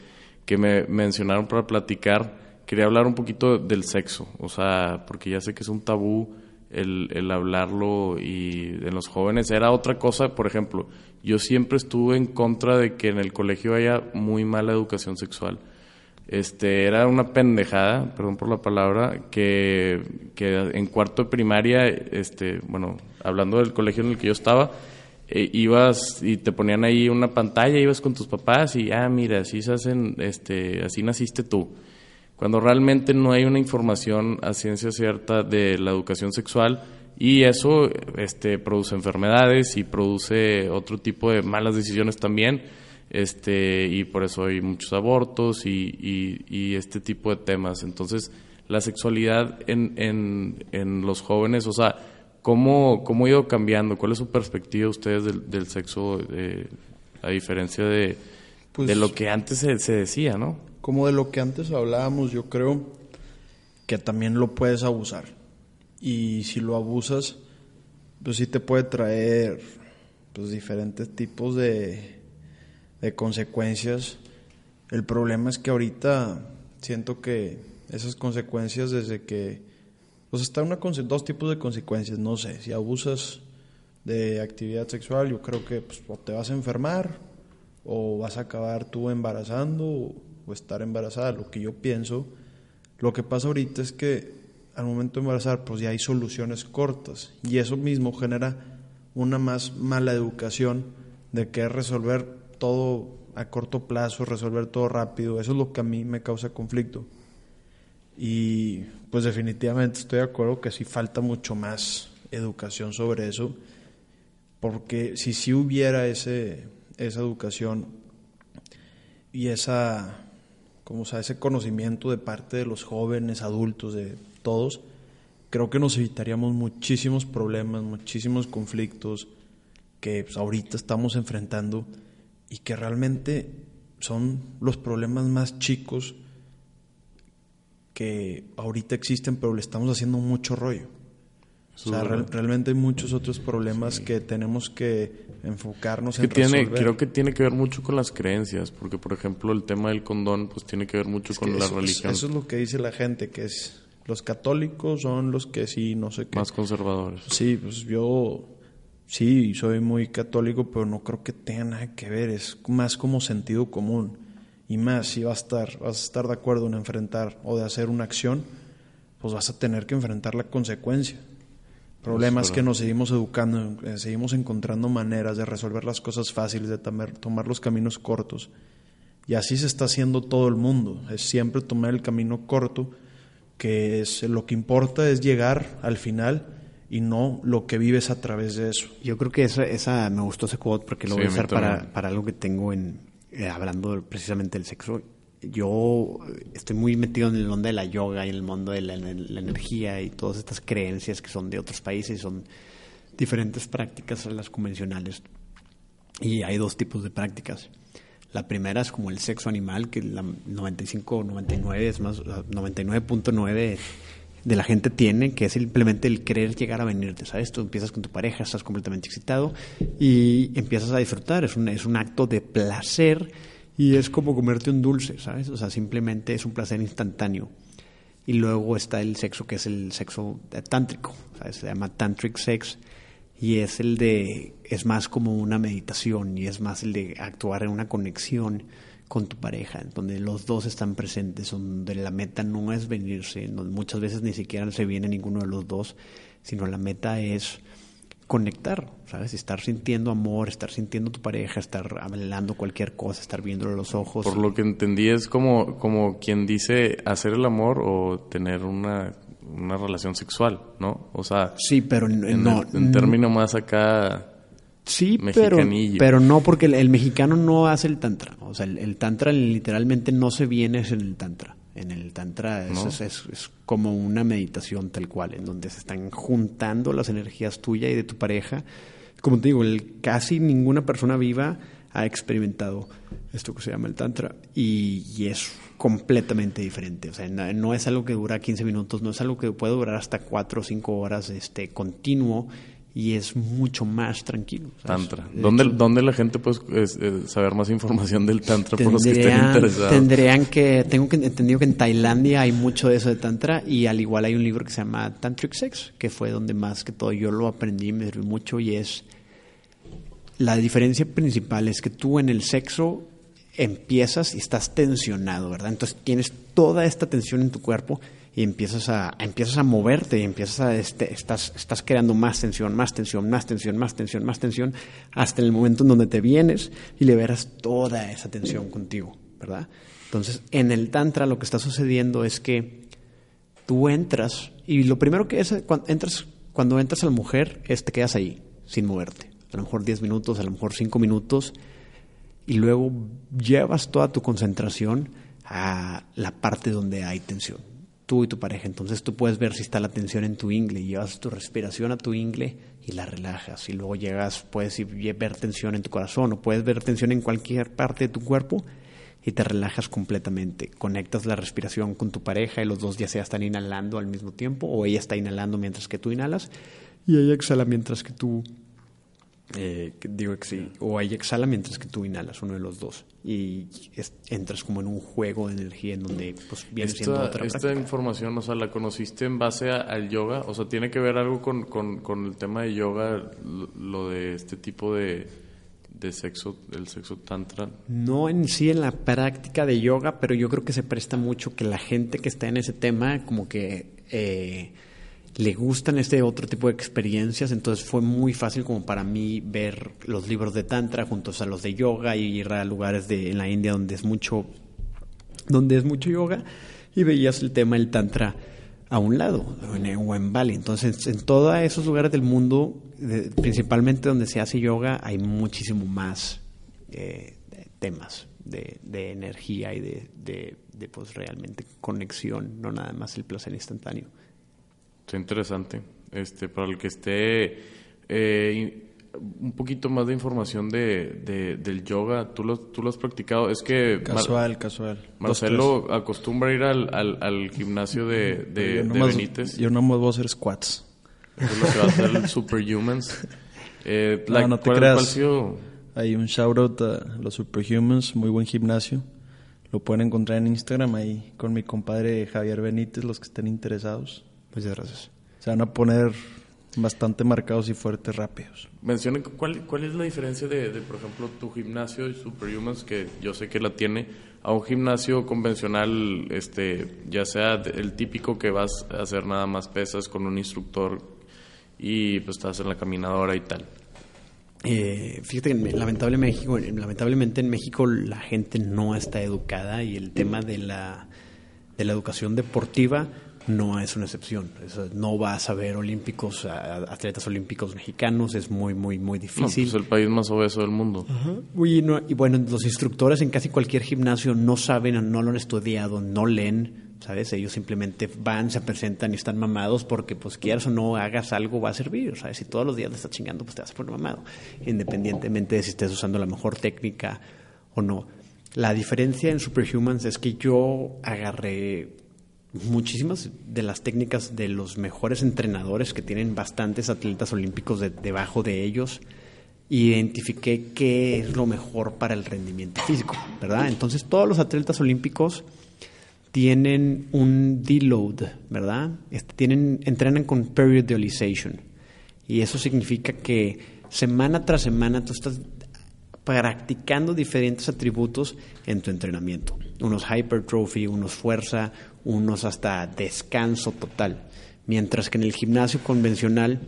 que me mencionaron para platicar quería hablar un poquito del sexo o sea porque ya sé que es un tabú el, el, hablarlo y en los jóvenes era otra cosa, por ejemplo, yo siempre estuve en contra de que en el colegio haya muy mala educación sexual. Este, era una pendejada, perdón por la palabra, que, que en cuarto de primaria, este, bueno, hablando del colegio en el que yo estaba, eh, ibas y te ponían ahí una pantalla, ibas con tus papás y, ah, mira, así se hacen, este, así naciste tú cuando realmente no hay una información a ciencia cierta de la educación sexual y eso este, produce enfermedades y produce otro tipo de malas decisiones también este, y por eso hay muchos abortos y, y, y este tipo de temas. Entonces, la sexualidad en, en, en los jóvenes, o sea, ¿cómo, ¿cómo ha ido cambiando? ¿Cuál es su perspectiva ustedes del, del sexo eh, a diferencia de, pues, de lo que antes se, se decía, no? Como de lo que antes hablábamos, yo creo que también lo puedes abusar. Y si lo abusas, pues sí te puede traer pues diferentes tipos de, de consecuencias. El problema es que ahorita siento que esas consecuencias desde que pues está una dos tipos de consecuencias, no sé, si abusas de actividad sexual, yo creo que pues, o te vas a enfermar o vas a acabar tú embarazando o, o estar embarazada, lo que yo pienso. Lo que pasa ahorita es que al momento de embarazar, pues ya hay soluciones cortas y eso mismo genera una más mala educación de que resolver todo a corto plazo, resolver todo rápido. Eso es lo que a mí me causa conflicto. Y pues definitivamente estoy de acuerdo que sí falta mucho más educación sobre eso, porque si sí hubiera ese, esa educación y esa, como sea, ese conocimiento de parte de los jóvenes, adultos, de todos, creo que nos evitaríamos muchísimos problemas, muchísimos conflictos que pues, ahorita estamos enfrentando y que realmente son los problemas más chicos que ahorita existen, pero le estamos haciendo mucho rollo. O sea, realmente hay muchos otros problemas que tenemos que enfocarnos en tiene, Creo que tiene que ver mucho con las creencias, porque por ejemplo el tema del condón pues tiene que ver mucho con la religión. Eso es lo que dice la gente, que es los católicos son los que sí, no sé qué. Más conservadores. Sí, pues yo sí, soy muy católico, pero no creo que tenga nada que ver, es más como sentido común. Y más, si vas a estar, vas a estar de acuerdo en enfrentar o de hacer una acción, pues vas a tener que enfrentar la consecuencia. El problema es que nos seguimos educando, eh, seguimos encontrando maneras de resolver las cosas fáciles, de tomar los caminos cortos. Y así se está haciendo todo el mundo. Es siempre tomar el camino corto que es, lo que importa es llegar al final y no lo que vives a través de eso. Yo creo que esa, esa me gustó ese quote porque lo voy a usar para, para, algo que tengo en, eh, hablando precisamente del sexo. Yo estoy muy metido en el mundo de la yoga y en el mundo de la, la energía y todas estas creencias que son de otros países, son diferentes prácticas a las convencionales. Y hay dos tipos de prácticas. La primera es como el sexo animal, que la 95 99 es más, 99.9 de la gente tiene, que es simplemente el querer llegar a venirte, ¿sabes? Tú empiezas con tu pareja, estás completamente excitado y empiezas a disfrutar, es un, es un acto de placer y es como comerte un dulce, ¿sabes? O sea, simplemente es un placer instantáneo. Y luego está el sexo que es el sexo tántrico, ¿sabes? Se llama tantric sex y es el de, es más como una meditación y es más el de actuar en una conexión con tu pareja, donde los dos están presentes, donde la meta no es venirse, donde muchas veces ni siquiera se viene ninguno de los dos, sino la meta es conectar, ¿sabes? Estar sintiendo amor, estar sintiendo tu pareja, estar hablando cualquier cosa, estar viéndolo a los ojos. Por lo que entendí es como, como quien dice hacer el amor o tener una una relación sexual, ¿no? O sea, sí, pero en, no, en término más acá. Sí, pero, pero no, porque el, mexicano no hace el tantra. O sea, el, tantra literalmente no se viene en el tantra. En el tantra es, es, como una meditación tal cual, en donde se están juntando las energías tuya y de tu pareja. Como te digo, el, casi ninguna persona viva ha experimentado esto que se llama el tantra y, y es completamente diferente. O sea, no, es algo que dura 15 minutos, no es algo que puede durar hasta 4 o 5 horas este, continuo y es mucho más tranquilo. Tantra. ¿Dónde, ¿Dónde, la gente puede eh, saber más información del Tantra por los que estén interesados? Tendrían que, tengo que, entendido que en Tailandia hay mucho de eso de Tantra y al igual hay un libro que se llama Tantric Sex, que fue donde más que todo yo lo aprendí, me sirvió mucho y es la diferencia principal es que tú en el sexo empiezas y estás tensionado, ¿verdad? Entonces tienes toda esta tensión en tu cuerpo y empiezas a, empiezas a moverte y empiezas a, este, estás, estás creando más tensión, más tensión, más tensión, más tensión, más tensión, hasta el momento en donde te vienes y liberas toda esa tensión contigo, ¿verdad? Entonces, en el Tantra lo que está sucediendo es que tú entras y lo primero que es, cuando entras, cuando entras a la mujer, es te quedas ahí, sin moverte. A lo mejor 10 minutos, a lo mejor 5 minutos, y luego llevas toda tu concentración a la parte donde hay tensión, tú y tu pareja. Entonces tú puedes ver si está la tensión en tu ingle, llevas tu respiración a tu ingle y la relajas. Y luego llegas, puedes ver tensión en tu corazón o puedes ver tensión en cualquier parte de tu cuerpo y te relajas completamente. Conectas la respiración con tu pareja y los dos ya sea están inhalando al mismo tiempo o ella está inhalando mientras que tú inhalas y ella exhala mientras que tú Eh, digo que sí. O ella exhala mientras que tú inhalas, uno de los dos. Y entras como en un juego de energía en donde pues viene esta, siendo otra Esta información, o sea, ¿la conociste en base al yoga? O sea, ¿tiene que ver algo con, con, el tema de yoga, lo, de este tipo de, de sexo, el sexo tantra? No en sí en la práctica de yoga, pero yo creo que se presta mucho que la gente que está en ese tema como que... Eh, le gustan este otro tipo de experiencias, entonces fue muy fácil como para mí ver los libros de tantra juntos a los de yoga y ir a lugares de en la India donde es mucho donde es mucho yoga y veías el tema del tantra a un lado o en Bali. Entonces, en todos esos lugares del mundo, principalmente donde se hace yoga, hay muchísimo más eh, temas de, energía y de, de, de, pues realmente conexión, no nada más el placer instantáneo. Está interesante. Este, para el que esté eh, un poquito más de información de, del yoga, ¿tú lo, tú lo has practicado. Es que... Casual, casual. Marcelo acostumbra ir al, al, gimnasio de, de, Benítez. Yo no voy a hacer squats. es lo que va a hacer el Superhumans. Eh, no, no te creas. Hay un shout out a los Superhumans, muy buen gimnasio. Lo pueden encontrar en Instagram ahí con mi compadre Javier Benítez, los que estén interesados. Muchas gracias. Se van a poner bastante marcados y fuertes rápidos. Mencionen cuál, cuál es la diferencia de, por ejemplo, tu gimnasio y Superhumans, que yo sé que la tiene, a un gimnasio convencional, este, ya sea el típico que vas a hacer nada más pesas con un instructor y pues estás en la caminadora y tal. Eh, fíjate que México, lamentablemente en México la gente no está educada y el tema de la, de la educación deportiva no es una excepción. no vas a ver olímpicos, atletas olímpicos mexicanos, es muy, muy, muy difícil. es el país más obeso del mundo. y, bueno, los instructores en casi cualquier gimnasio no saben, no lo han estudiado, no leen, ¿sabes? Ellos simplemente van, se presentan y están mamados porque, pues, quieras o no hagas algo, va a servir, ¿sabes? Si todos los días te estás chingando, pues te vas a poner mamado, independientemente de si estés usando la mejor técnica o no. La diferencia en Superhumans es que yo agarré muchísimas de las técnicas de los mejores entrenadores que tienen bastantes atletas olímpicos debajo de ellos identifiqué qué es lo mejor para el rendimiento físico, ¿verdad? Entonces todos los atletas olímpicos tienen un deload, ¿verdad? Este, tienen, entrenan con periodization y eso significa que semana tras semana tú estás practicando diferentes atributos en tu entrenamiento. Unos hypertrophy, unos fuerza, unos hasta descanso total. Mientras que en el gimnasio convencional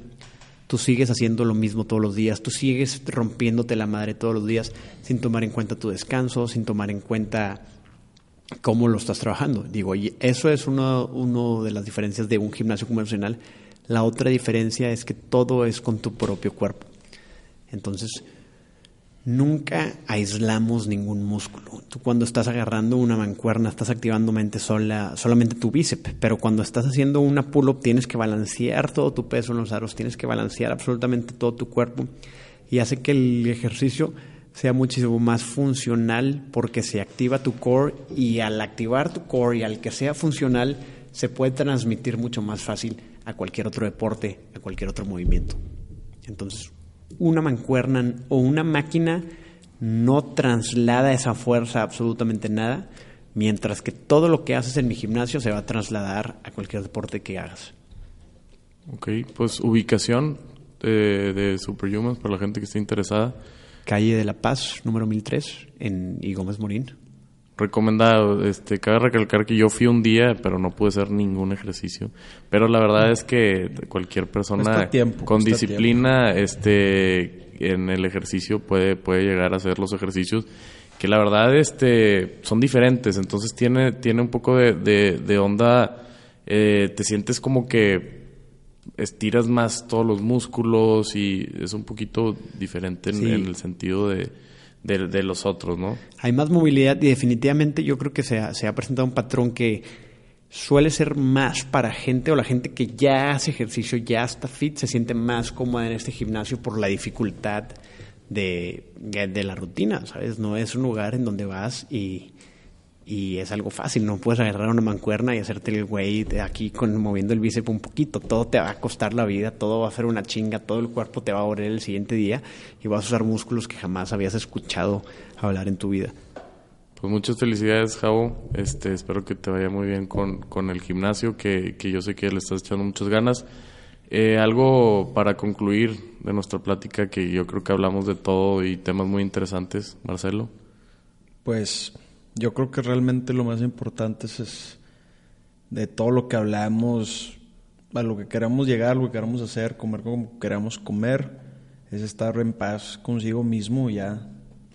tú sigues haciendo lo mismo todos los días, tú sigues rompiéndote la madre todos los días sin tomar en cuenta tu descanso, sin tomar en cuenta cómo lo estás trabajando. Digo, y eso es una uno de las diferencias de un gimnasio convencional. La otra diferencia es que todo es con tu propio cuerpo. Entonces, Nunca aislamos ningún músculo. Tú cuando estás agarrando una mancuerna estás activando mente sola, solamente tu bíceps, pero cuando estás haciendo una pull-up tienes que balancear todo tu peso en los aros, tienes que balancear absolutamente todo tu cuerpo y hace que el ejercicio sea muchísimo más funcional porque se activa tu core y al activar tu core y al que sea funcional se puede transmitir mucho más fácil a cualquier otro deporte, a cualquier otro movimiento. Entonces, una mancuerna o una máquina no traslada esa fuerza absolutamente nada, mientras que todo lo que haces en mi gimnasio se va a trasladar a cualquier deporte que hagas. Ok, pues ubicación de, de Superhumans para la gente que esté interesada. Calle de la Paz, número 1003, en I. Gómez Morín recomendado. Este, cabe recalcar que yo fui un día, pero no pude hacer ningún ejercicio. Pero la verdad es que cualquier persona con disciplina, este, en el ejercicio puede, puede llegar a hacer los ejercicios que la verdad, este, son diferentes. Entonces tiene, tiene un poco de, de, onda. Eh, te sientes como que estiras más todos los músculos y es un poquito diferente en el sentido de de, los otros, ¿no? Hay más movilidad y definitivamente yo creo que se ha, se ha presentado un patrón que suele ser más para gente o la gente que ya hace ejercicio, ya está fit, se siente más cómoda en este gimnasio por la dificultad de, de la rutina, ¿sabes? No es un lugar en donde vas y y es algo fácil, no puedes agarrar una mancuerna y hacerte el güey de aquí con moviendo el bíceps un poquito, todo te va a costar la vida, todo va a ser una chinga, todo el cuerpo te va a doler el siguiente día y vas a usar músculos que jamás habías escuchado hablar en tu vida. Pues muchas felicidades, Javo. Este, espero que te vaya muy bien con, con el gimnasio, que, que yo sé que le estás echando muchas ganas. Eh, algo para concluir de nuestra plática, que yo creo que hablamos de todo y temas muy interesantes, Marcelo. Pues yo creo que realmente lo más importante es, de todo lo que hablamos, a lo que queramos llegar, a lo que queramos hacer, comer como queramos comer, es estar en paz consigo mismo y ya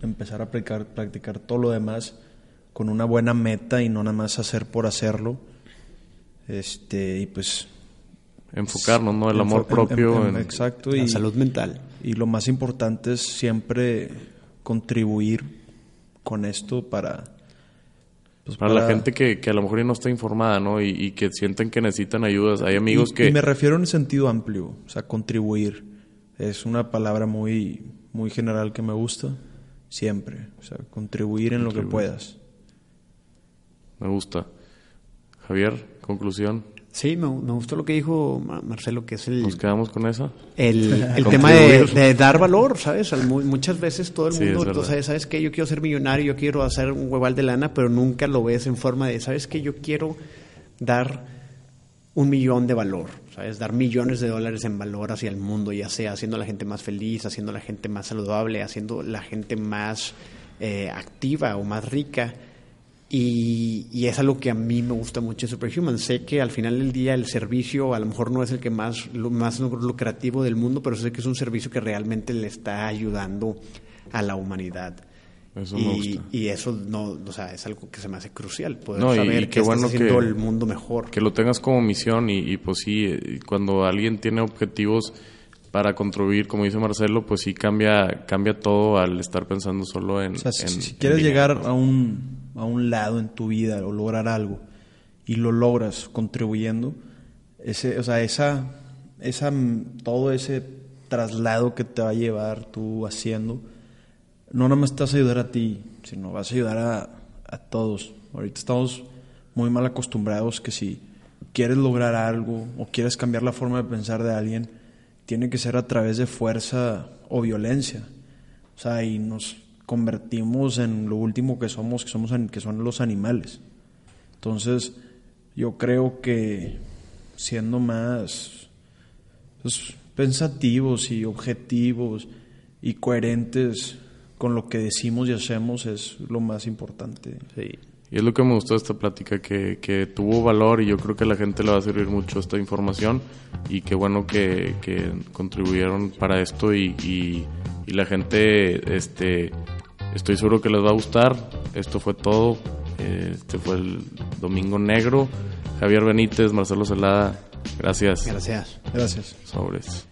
empezar a practicar, practicar todo lo demás con una buena meta y no nada más hacer por hacerlo. Este, y pues enfocarnos, ¿no? El amor propio. En, exacto. La salud mental. Y lo más importante es siempre contribuir con esto para... Pues para, la gente que, que, a lo mejor no está informada, ¿no? Y, que sienten que necesitan ayudas. Hay amigos que... Y me refiero en sentido amplio, o sea, contribuir. Es una palabra muy, muy general que me gusta. Siempre. O sea, contribuir en lo que puedas. Me gusta. Javier, conclusión. Sí, me, gustó lo que dijo Marcelo, que es el... ¿Nos quedamos con eso? El, tema de, dar valor, ¿sabes? Muchas veces todo el mundo, ¿sabes qué? Yo quiero ser millonario, yo quiero hacer un hueval de lana, pero nunca lo ves en forma de, ¿sabes qué? Yo quiero dar un millón de valor, ¿sabes? Dar millones de dólares en valor hacia el mundo, ya sea haciendo a la gente más feliz, haciendo a la gente más saludable, haciendo la gente más eh, activa o más rica. Y, es algo que a mí me gusta mucho en Superhuman. Sé que al final del día el servicio a lo mejor no es el que más, más lucrativo del mundo, pero sé que es un servicio que realmente le está ayudando a la humanidad. Eso y, y, eso no, o sea, es algo que se me hace crucial, poder saber que bueno haciendo el mundo mejor. Que lo tengas como misión y, pues sí, eh, cuando alguien tiene objetivos para contribuir, como dice Marcelo, pues sí cambia cambia todo al estar pensando solo en... si, quieres llegar a un, a un lado en tu vida o lograr algo y lo logras contribuyendo, ese, o sea, esa, esa, todo ese traslado que te va a llevar tú haciendo no nada más te a ayudar a ti, sino vas a ayudar a, a todos. Ahorita estamos muy mal acostumbrados que si quieres lograr algo o quieres cambiar la forma de pensar de alguien, tiene que ser a través de fuerza o violencia. O sea, y nos convertimos en lo último que somos, que somos que son los animales. Entonces, yo creo que siendo más pues, pensativos y objetivos y coherentes con lo que decimos y hacemos es lo más importante. Sí. Y es lo que me gustó de esta plática, que, que, tuvo valor y yo creo que a la gente le va a servir mucho esta información y qué bueno que, que contribuyeron para esto y, y, y, la gente, este, Estoy seguro que les va a gustar. Esto fue todo. Este fue el Domingo Negro. Javier Benítez, Marcelo Celada. Gracias. Gracias. Gracias. Sobres.